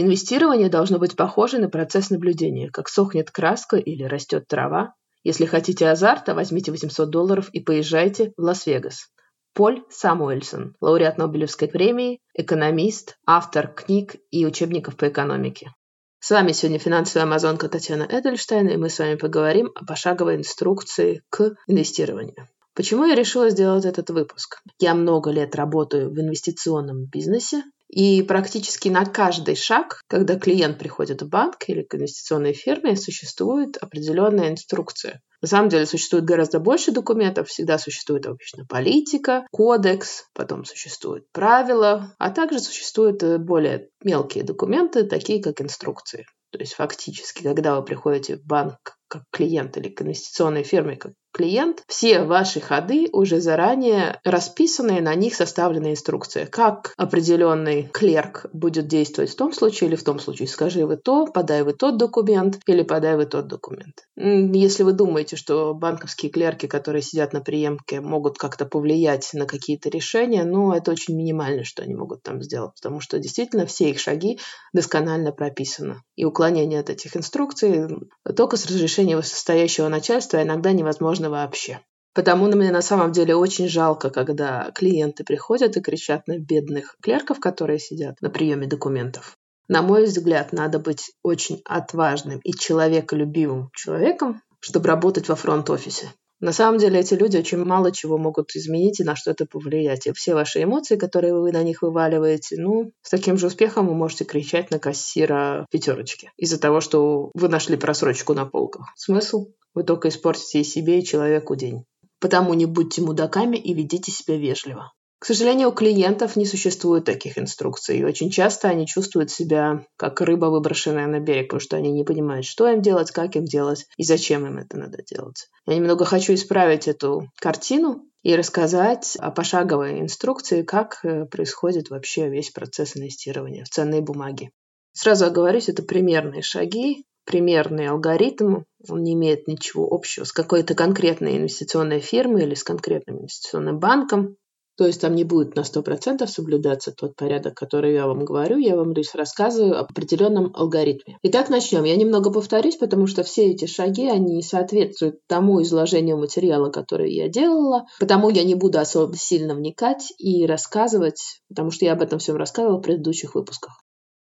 Инвестирование должно быть похоже на процесс наблюдения, как сохнет краска или растет трава. Если хотите азарта, возьмите 800 долларов и поезжайте в Лас-Вегас. Поль Самуэльсон, лауреат Нобелевской премии, экономист, автор книг и учебников по экономике. С вами сегодня финансовая амазонка Татьяна Эдельштейн, и мы с вами поговорим о пошаговой инструкции к инвестированию. Почему я решила сделать этот выпуск? Я много лет работаю в инвестиционном бизнесе, и практически на каждый шаг, когда клиент приходит в банк или к инвестиционной фирме, существует определенная инструкция. На самом деле существует гораздо больше документов, всегда существует обычно политика, кодекс, потом существуют правила, а также существуют э, более мелкие документы, такие как инструкции. То есть фактически, когда вы приходите в банк как клиент или к инвестиционной фирме как клиент, все ваши ходы уже заранее расписаны, на них составлена инструкция, как определенный клерк будет действовать в том случае или в том случае. Скажи вы то, подай вы тот документ или подай вы тот документ. Если вы думаете, что банковские клерки, которые сидят на приемке, могут как-то повлиять на какие-то решения, ну, это очень минимально, что они могут там сделать, потому что действительно все их шаги досконально прописаны. И уклонение от этих инструкций только с разрешения высокостоящего начальства иногда невозможно можно вообще. Потому мне на самом деле очень жалко, когда клиенты приходят и кричат на бедных клерков, которые сидят на приеме документов. На мой взгляд, надо быть очень отважным и человеколюбивым человеком, чтобы работать во фронт-офисе. На самом деле эти люди очень мало чего могут изменить и на что-то повлиять. И все ваши эмоции, которые вы на них вываливаете, ну, с таким же успехом вы можете кричать на кассира пятерочки из-за того, что вы нашли просрочку на полках. Смысл? Вы только испортите и себе, и человеку день. Потому не будьте мудаками и ведите себя вежливо. К сожалению, у клиентов не существует таких инструкций. И очень часто они чувствуют себя как рыба, выброшенная на берег, потому что они не понимают, что им делать, как им делать и зачем им это надо делать. Я немного хочу исправить эту картину и рассказать о пошаговой инструкции, как э, происходит вообще весь процесс инвестирования в ценные бумаги. Сразу оговорюсь, это примерные шаги, примерный алгоритм, он не имеет ничего общего с какой-то конкретной инвестиционной фирмой или с конкретным инвестиционным банком. То есть там не будет на 100% соблюдаться тот порядок, который я вам говорю. Я вам лишь рассказываю об определенном алгоритме. Итак, начнем. Я немного повторюсь, потому что все эти шаги, они соответствуют тому изложению материала, который я делала. Потому я не буду особо сильно вникать и рассказывать, потому что я об этом всем рассказывала в предыдущих выпусках.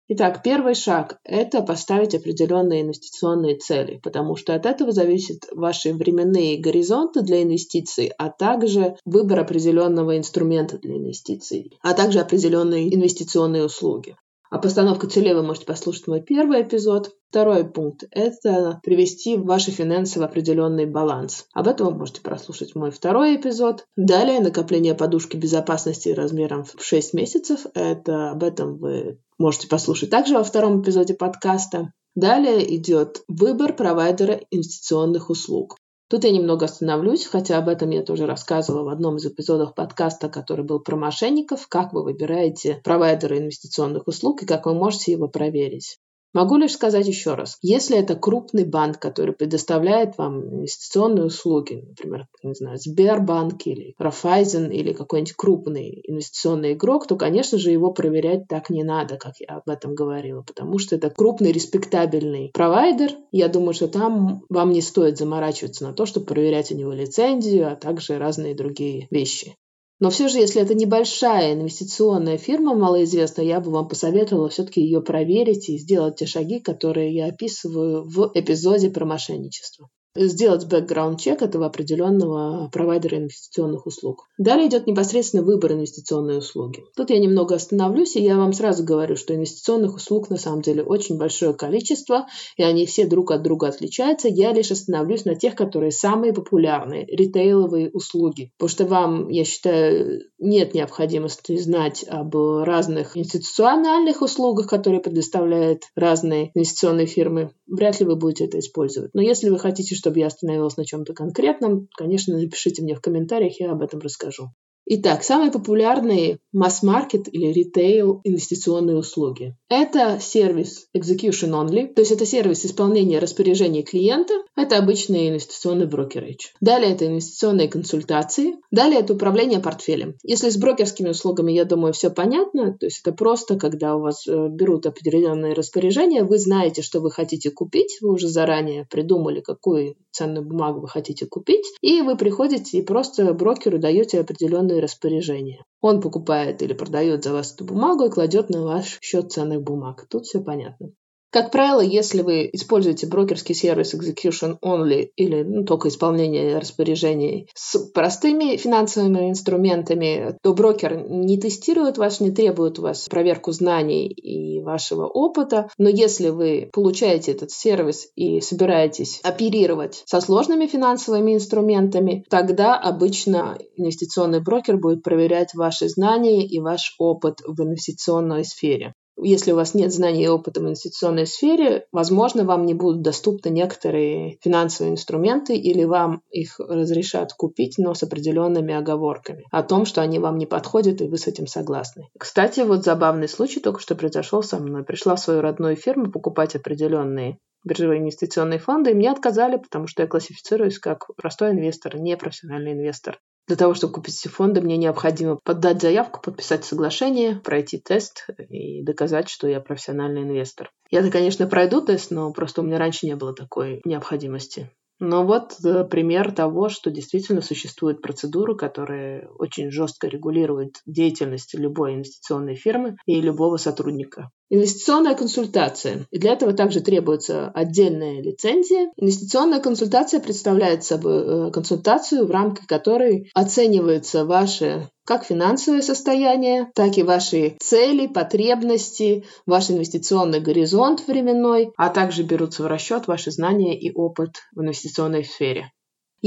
Итак, первый шаг – это поставить определенные инвестиционные цели, потому что от этого зависят ваши временные горизонты для инвестиций, а также выбор определенного инструмента для инвестиций, а также определенные инвестиционные услуги. А постановка целей вы можете послушать мой первый эпизод. Второй пункт – это привести ваши финансы в определенный баланс. Об этом вы можете прослушать мой второй эпизод. Далее накопление подушки безопасности размером в 6 месяцев. Это об этом вы можете послушать также во втором эпизоде подкаста. Далее идет выбор провайдера инвестиционных услуг. Тут я немного остановлюсь, хотя об этом я тоже рассказывала в одном из эпизодов подкаста, который был про мошенников, как вы выбираете провайдера инвестиционных услуг и как вы можете его проверить. Могу лишь сказать еще раз, если это крупный банк, который предоставляет вам инвестиционные услуги, например, не знаю, Сбербанк или Рафайзен или какой-нибудь крупный инвестиционный игрок, то, конечно же, его проверять так не надо, как я об этом говорила, потому что это крупный, респектабельный провайдер. Я думаю, что там вам не стоит заморачиваться на то, чтобы проверять у него лицензию, а также разные другие вещи. Но все же, если это небольшая инвестиционная фирма, малоизвестная, я бы вам посоветовала все-таки ее проверить и сделать те шаги, которые я описываю в эпизоде про мошенничество сделать бэкграунд-чек этого определенного провайдера инвестиционных услуг. Далее идет непосредственно выбор инвестиционной услуги. Тут я немного остановлюсь, и я вам сразу говорю, что инвестиционных услуг на самом деле очень большое количество, и они все друг от друга отличаются. Я лишь остановлюсь на тех, которые самые популярные, ритейловые услуги. Потому что вам, я считаю, нет необходимости знать об разных институциональных услугах, которые предоставляют разные инвестиционные фирмы. Вряд ли вы будете это использовать. Но если вы хотите, чтобы чтобы я остановилась на чем-то конкретном, конечно, напишите мне в комментариях, я об этом расскажу. Итак, самые популярные масс-маркет или ритейл инвестиционные услуги. Это сервис execution only, то есть это сервис исполнения распоряжений клиента, Это обычный инвестиционный брокеридж. Далее это инвестиционные консультации. Далее это управление портфелем. Если с брокерскими услугами, я думаю, все понятно. То есть это просто, когда у вас э, берут определенные распоряжения, вы знаете, что вы хотите купить, вы уже заранее придумали, какую ценную бумагу вы хотите купить, и вы приходите и просто брокеру даете определенные распоряжения. Он покупает или продает за вас эту бумагу и кладет на ваш счет ценных бумаг. Тут все понятно. Как правило, если вы используете брокерский сервис Execution Only или ну, только исполнение распоряжений с простыми финансовыми инструментами, то брокер не тестирует вас, не требует у вас проверку знаний и вашего опыта. Но если вы получаете этот сервис и собираетесь оперировать со сложными финансовыми инструментами, тогда обычно инвестиционный брокер будет проверять ваши знания и ваш опыт в инвестиционной сфере. Если у вас нет знаний и опыта в инвестиционной сфере, возможно, вам не будут доступны некоторые финансовые инструменты или вам их разрешат купить, но с определенными оговорками о том, что они вам не подходят, и вы с этим согласны. Кстати, вот забавный случай только что произошел со мной. Пришла в свою родную фирму покупать определенные биржевые инвестиционные фонды, и мне отказали, потому что я классифицируюсь как простой инвестор, не профессиональный инвестор. Для того, чтобы купить эти фонды, мне необходимо подать заявку, подписать соглашение, пройти тест и доказать, что я профессиональный инвестор. Я-то, конечно, пройду тест, но просто у меня раньше не было такой необходимости. Но вот э, пример того, что действительно существует процедура, которая очень жестко регулирует деятельность любой инвестиционной фирмы и любого сотрудника. Инвестиционная консультация. И для этого также требуется отдельная лицензия. Инвестиционная консультация представляет собой э, консультацию, в рамках которой оценивается ваше как финансовое состояние, так и ваши цели, потребности, ваш инвестиционный горизонт временной, а также берутся в расчет ваши знания и опыт в инвестиционной сфере.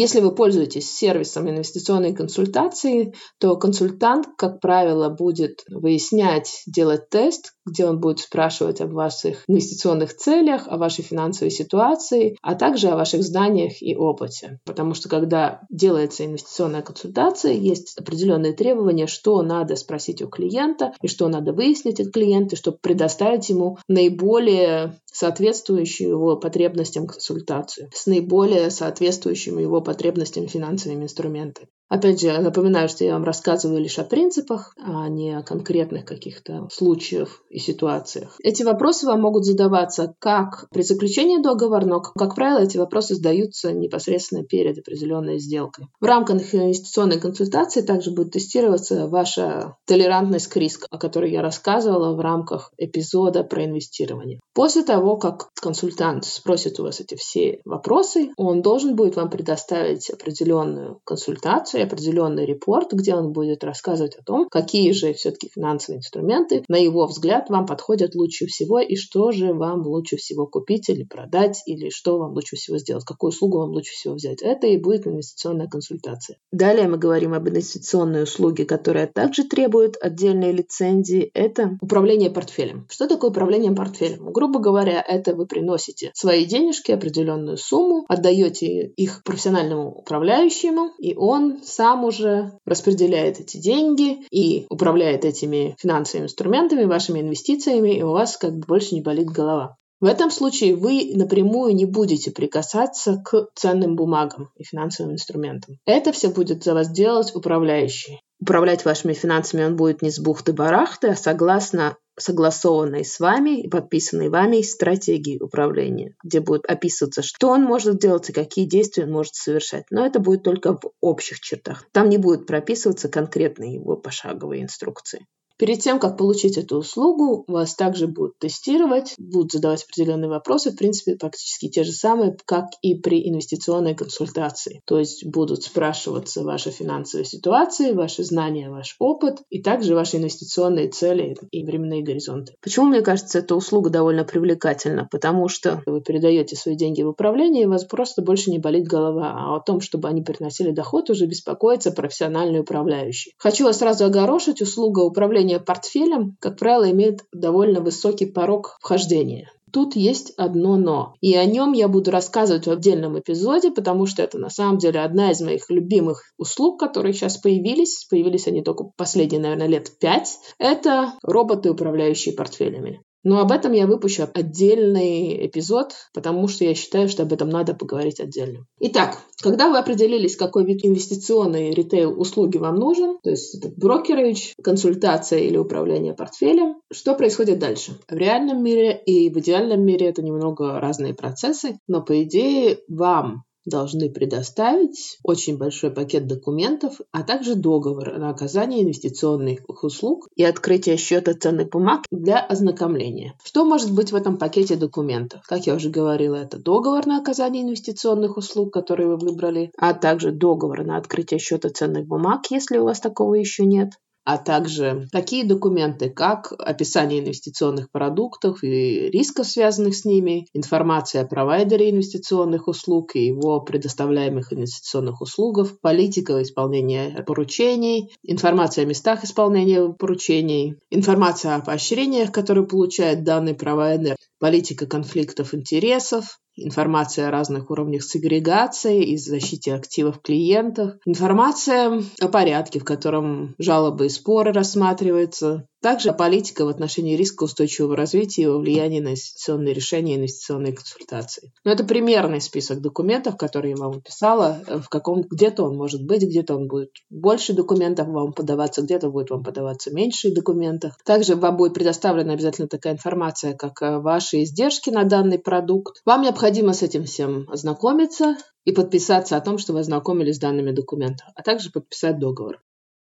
Если вы пользуетесь сервисом инвестиционной консультации, то консультант, как правило, будет выяснять, делать тест, где он будет спрашивать об ваших инвестиционных целях, о вашей финансовой ситуации, а также о ваших знаниях и опыте. Потому что когда делается инвестиционная консультация, есть определенные требования, что надо спросить у клиента и что надо выяснить от клиента, чтобы предоставить ему наиболее соответствующую его потребностям консультацию, с наиболее соответствующими его потребностям финансовыми инструментами. Опять же, напоминаю, что я вам рассказываю лишь о принципах, а не о конкретных каких-то случаях и ситуациях. Эти вопросы вам могут задаваться как при заключении договора, но, как правило, эти вопросы задаются непосредственно перед определенной сделкой. В рамках инвестиционной консультации также будет тестироваться ваша толерантность к риску, о которой я рассказывала в рамках эпизода про инвестирование. После того, как консультант спросит у вас эти все вопросы, он должен будет вам предоставить определенную консультацию, и определенный репорт, где он будет рассказывать о том, какие же все-таки финансовые инструменты, на его взгляд, вам подходят лучше всего и что же вам лучше всего купить или продать, или что вам лучше всего сделать, какую услугу вам лучше всего взять. Это и будет инвестиционная консультация. Далее мы говорим об инвестиционной услуге, которая также требует отдельной лицензии. Это управление портфелем. Что такое управление портфелем? Грубо говоря, это вы приносите свои денежки, определенную сумму, отдаете их профессиональному управляющему, и он сам уже распределяет эти деньги и управляет этими финансовыми инструментами, вашими инвестициями, и у вас как бы больше не болит голова. В этом случае вы напрямую не будете прикасаться к ценным бумагам и финансовым инструментам. Это все будет за вас делать управляющий. Управлять вашими финансами он будет не с бухты-барахты, а согласно согласованной с вами и подписанной вами стратегии управления, где будет описываться, что он может делать и какие действия он может совершать. Но это будет только в общих чертах. Там не будет прописываться конкретные его пошаговые инструкции. Перед тем, как получить эту услугу, вас также будут тестировать, будут задавать определенные вопросы, в принципе, практически те же самые, как и при инвестиционной консультации. То есть будут спрашиваться ваши финансовые ситуации, ваши знания, ваш опыт и также ваши инвестиционные цели и временные горизонты. Почему, мне кажется, эта услуга довольно привлекательна? Потому что вы передаете свои деньги в управление, и у вас просто больше не болит голова, а о том, чтобы они приносили доход, уже беспокоится профессиональный управляющий. Хочу вас сразу огорошить, услуга управления управление портфелем, как правило, имеет довольно высокий порог вхождения. Тут есть одно «но». И о нем я буду рассказывать в отдельном эпизоде, потому что это на самом деле одна из моих любимых услуг, которые сейчас появились. Появились они только последние, наверное, лет пять. Это роботы, управляющие портфелями. Но об этом я выпущу отдельный эпизод, потому что я считаю, что об этом надо поговорить отдельно. Итак, когда вы определились, какой вид инвестиционной ритейл-услуги вам нужен, то есть это брокеридж, консультация или управление портфелем, что происходит дальше? В реальном мире и в идеальном мире это немного разные процессы, но по идее вам должны предоставить очень большой пакет документов, а также договор на оказание инвестиционных услуг и открытие счета ценных бумаг для ознакомления. Что может быть в этом пакете документов? Как я уже говорила, это договор на оказание инвестиционных услуг, который вы выбрали, а также договор на открытие счета ценных бумаг, если у вас такого еще нет, а также такие документы, как описание инвестиционных продуктов и рисков, связанных с ними, информация о провайдере инвестиционных услуг и его предоставляемых инвестиционных услугах, политика исполнения поручений, информация о местах исполнения поручений, информация о поощрениях, которые получает данный провайдер, политика конфликтов интересов, информация о разных уровнях сегрегации и защите активов клиентов, информация о порядке, в котором жалобы и споры рассматриваются, также политика в отношении риска устойчивого развития и его влияния на инвестиционные решения и инвестиционные консультации. Но это примерный список документов, которые я вам описала. В каком где-то он может быть, где-то он будет больше документов вам подаваться, где-то будет вам подаваться меньше документов. Также вам будет предоставлена обязательно такая информация, как э, ваши издержки на данный продукт. Вам необходимо с этим всем ознакомиться и подписаться о том, что вы ознакомились с данными документами, а также подписать договор.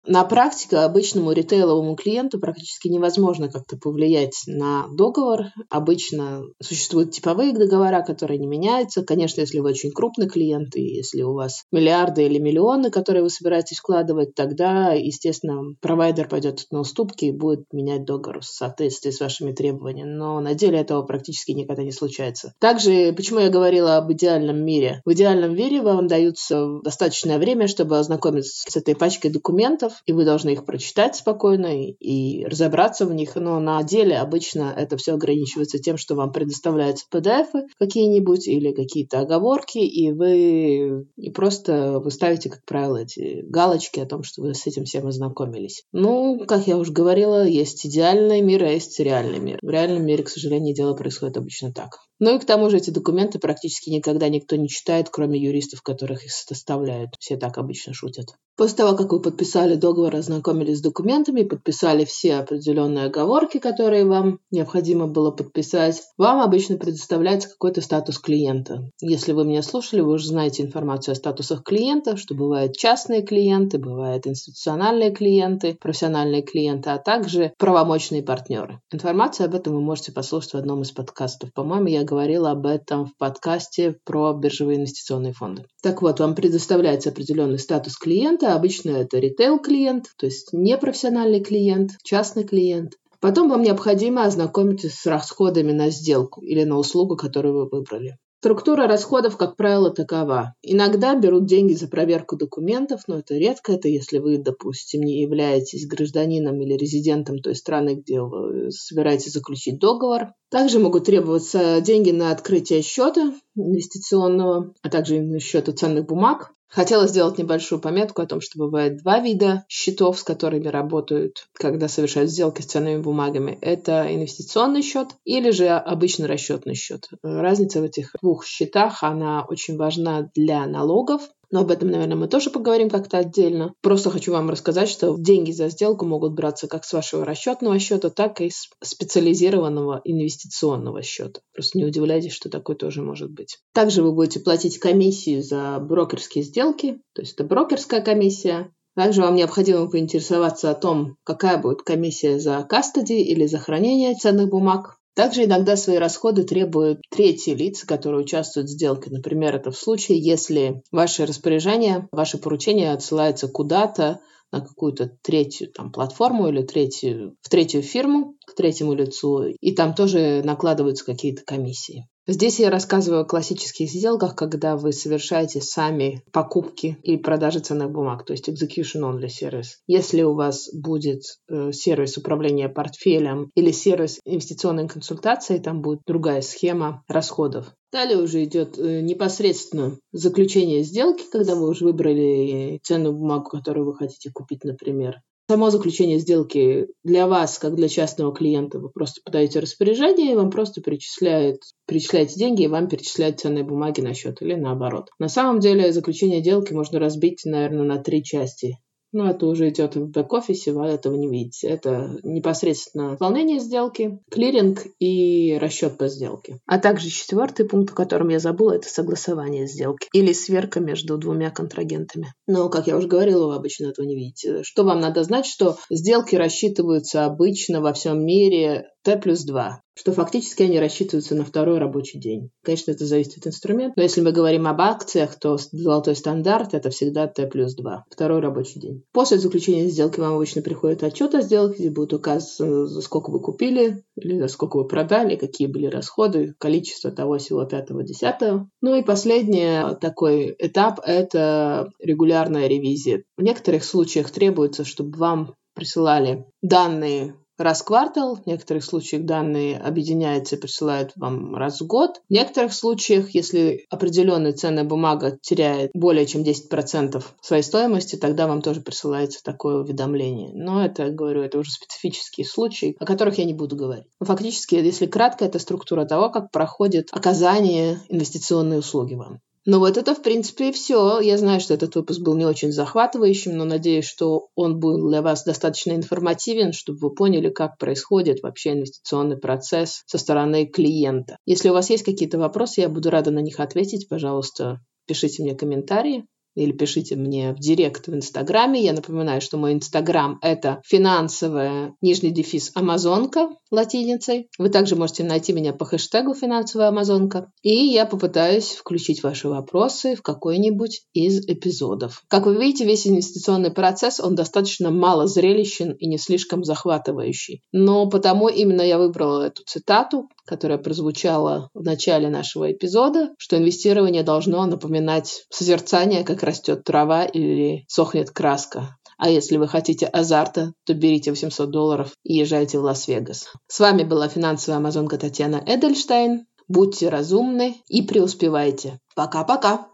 На практике обычному ритейловому клиенту практически невозможно как-то повлиять на договор. Обычно существуют типовые договора, которые не меняются. Конечно, если вы очень крупный клиент, и если у вас миллиарды или миллионы, которые вы собираетесь вкладывать, тогда, естественно, провайдер пойдет на уступки и будет менять договор в соответствии с вашими требованиями. Но на деле этого практически никогда не случается. Также, почему я говорила об идеальном мире? В идеальном мире вам даются достаточное время, чтобы ознакомиться с этой пачкой документов, и вы должны их прочитать спокойно и разобраться в них. Но на деле обычно это все ограничивается тем, что вам предоставляются PDF какие-нибудь или какие-то оговорки, и вы и просто вы ставите, как правило, эти галочки о том, что вы с этим всем ознакомились. Ну, как я уже говорила, есть идеальный мир, а есть реальный мир. В реальном мире, к сожалению, дело происходит обычно так. Ну и к тому же эти документы практически никогда никто не читает, кроме юристов, которых их составляют. Все так обычно шутят. После того, как вы подписали договор, ознакомились с документами, подписали все определенные оговорки, которые вам необходимо было подписать, вам обычно предоставляется какой-то статус клиента. Если вы меня слушали, вы уже знаете информацию о статусах клиента, что бывают частные клиенты, бывают институциональные клиенты, профессиональные клиенты, а также правомочные партнеры. Информацию об этом вы можете послушать в одном из подкастов. По-моему, я говорила об этом в подкасте про биржевые инвестиционные фонды. Так вот, вам предоставляется определенный статус клиента. Обычно это ритейл-клиент, то есть непрофессиональный клиент, частный клиент. Потом вам необходимо ознакомиться с расходами на сделку или на услугу, которую вы выбрали. Структура расходов, как правило, такова. Иногда берут деньги за проверку документов, но это редко. Это если вы, допустим, не являетесь гражданином или резидентом той страны, где вы собираетесь заключить договор. Также могут требоваться деньги на открытие счета инвестиционного, а также счета ценных бумаг. Хотела сделать небольшую пометку о том, что бывает два вида счетов, с которыми работают, когда совершают сделки с ценными бумагами. Это инвестиционный счет или же обычный расчетный счет. Разница в этих двух счетах, она очень важна для налогов, но об этом, наверное, мы тоже поговорим как-то отдельно. Просто хочу вам рассказать, что деньги за сделку могут браться как с вашего расчетного счета, так и с специализированного инвестиционного счета. Просто не удивляйтесь, что такое тоже может быть. Также вы будете платить комиссию за брокерские сделки, то есть это брокерская комиссия, также вам необходимо поинтересоваться о том, какая будет комиссия за кастоди или за хранение ценных бумаг. Также иногда свои расходы требуют третьи лица, которые участвуют в сделке. Например, это в случае, если ваше распоряжение, ваше поручение отсылается куда-то на какую-то третью там, платформу или третью, в третью фирму, к третьему лицу, и там тоже накладываются какие-то комиссии. Здесь я рассказываю о классических сделках, когда вы совершаете сами покупки и продажи ценных бумаг, то есть execution only сервис. Если у вас будет э, сервис управления портфелем или сервис инвестиционной консультации, там будет другая схема расходов. Далее уже идет э, непосредственно заключение сделки, когда вы уже выбрали ценную бумагу, которую вы хотите купить, например. Само заключение сделки для вас, как для частного клиента, вы просто подаете распоряжение, вам просто перечисляют, перечисляете деньги, и вам перечисляют ценные бумаги на счет или наоборот. На самом деле заключение сделки можно разбить, наверное, на три части. Ну, это уже идет в бэк-офисе, вы этого не видите. Это непосредственно выполнение сделки, клиринг и расчет по сделке. А также четвертый пункт, о котором я забыла, это согласование сделки или сверка между двумя контрагентами. Но, как я уже говорила, вы обычно этого не видите. Что вам надо знать, что сделки рассчитываются обычно во всем мире Т плюс 2 что фактически они рассчитываются на второй рабочий день. Конечно, это зависит от инструмента, но если мы говорим об акциях, то золотой стандарт – это всегда Т плюс 2, второй рабочий день. После заключения сделки вам обычно приходит отчет о сделке, где будет указано, за сколько вы купили, или за сколько вы продали, какие были расходы, количество того, всего, пятого, десятого. Ну и последний такой этап – это регулярная ревизия. В некоторых случаях требуется, чтобы вам присылали данные раз в квартал, в некоторых случаях данные объединяются и присылают вам раз в год. В некоторых случаях, если определенная ценная бумага теряет более чем 10% своей стоимости, тогда вам тоже присылается такое уведомление. Но это, говорю, это уже специфические случаи, о которых я не буду говорить. Но фактически, если кратко, это структура того, как проходит оказание инвестиционной услуги вам. Ну вот это, в принципе, и все. Я знаю, что этот выпуск был не очень захватывающим, но надеюсь, что он был для вас достаточно информативен, чтобы вы поняли, как происходит вообще инвестиционный процесс со стороны клиента. Если у вас есть какие-то вопросы, я буду рада на них ответить. Пожалуйста, пишите мне комментарии или пишите мне в директ в Инстаграме. Я напоминаю, что мой Инстаграм – это финансовая, нижний дефис, Амазонка латиницей. Вы также можете найти меня по хэштегу «Финансовая Амазонка». И я попытаюсь включить ваши вопросы в какой-нибудь из эпизодов. Как вы видите, весь инвестиционный процесс, он достаточно мало зрелищен и не слишком захватывающий. Но потому именно я выбрала эту цитату, которая прозвучала в начале нашего эпизода, что инвестирование должно напоминать созерцание, как растет трава или сохнет краска. А если вы хотите азарта, то берите 800 долларов и езжайте в Лас-Вегас. С вами была финансовая амазонка Татьяна Эдельштейн. Будьте разумны и преуспевайте. Пока-пока!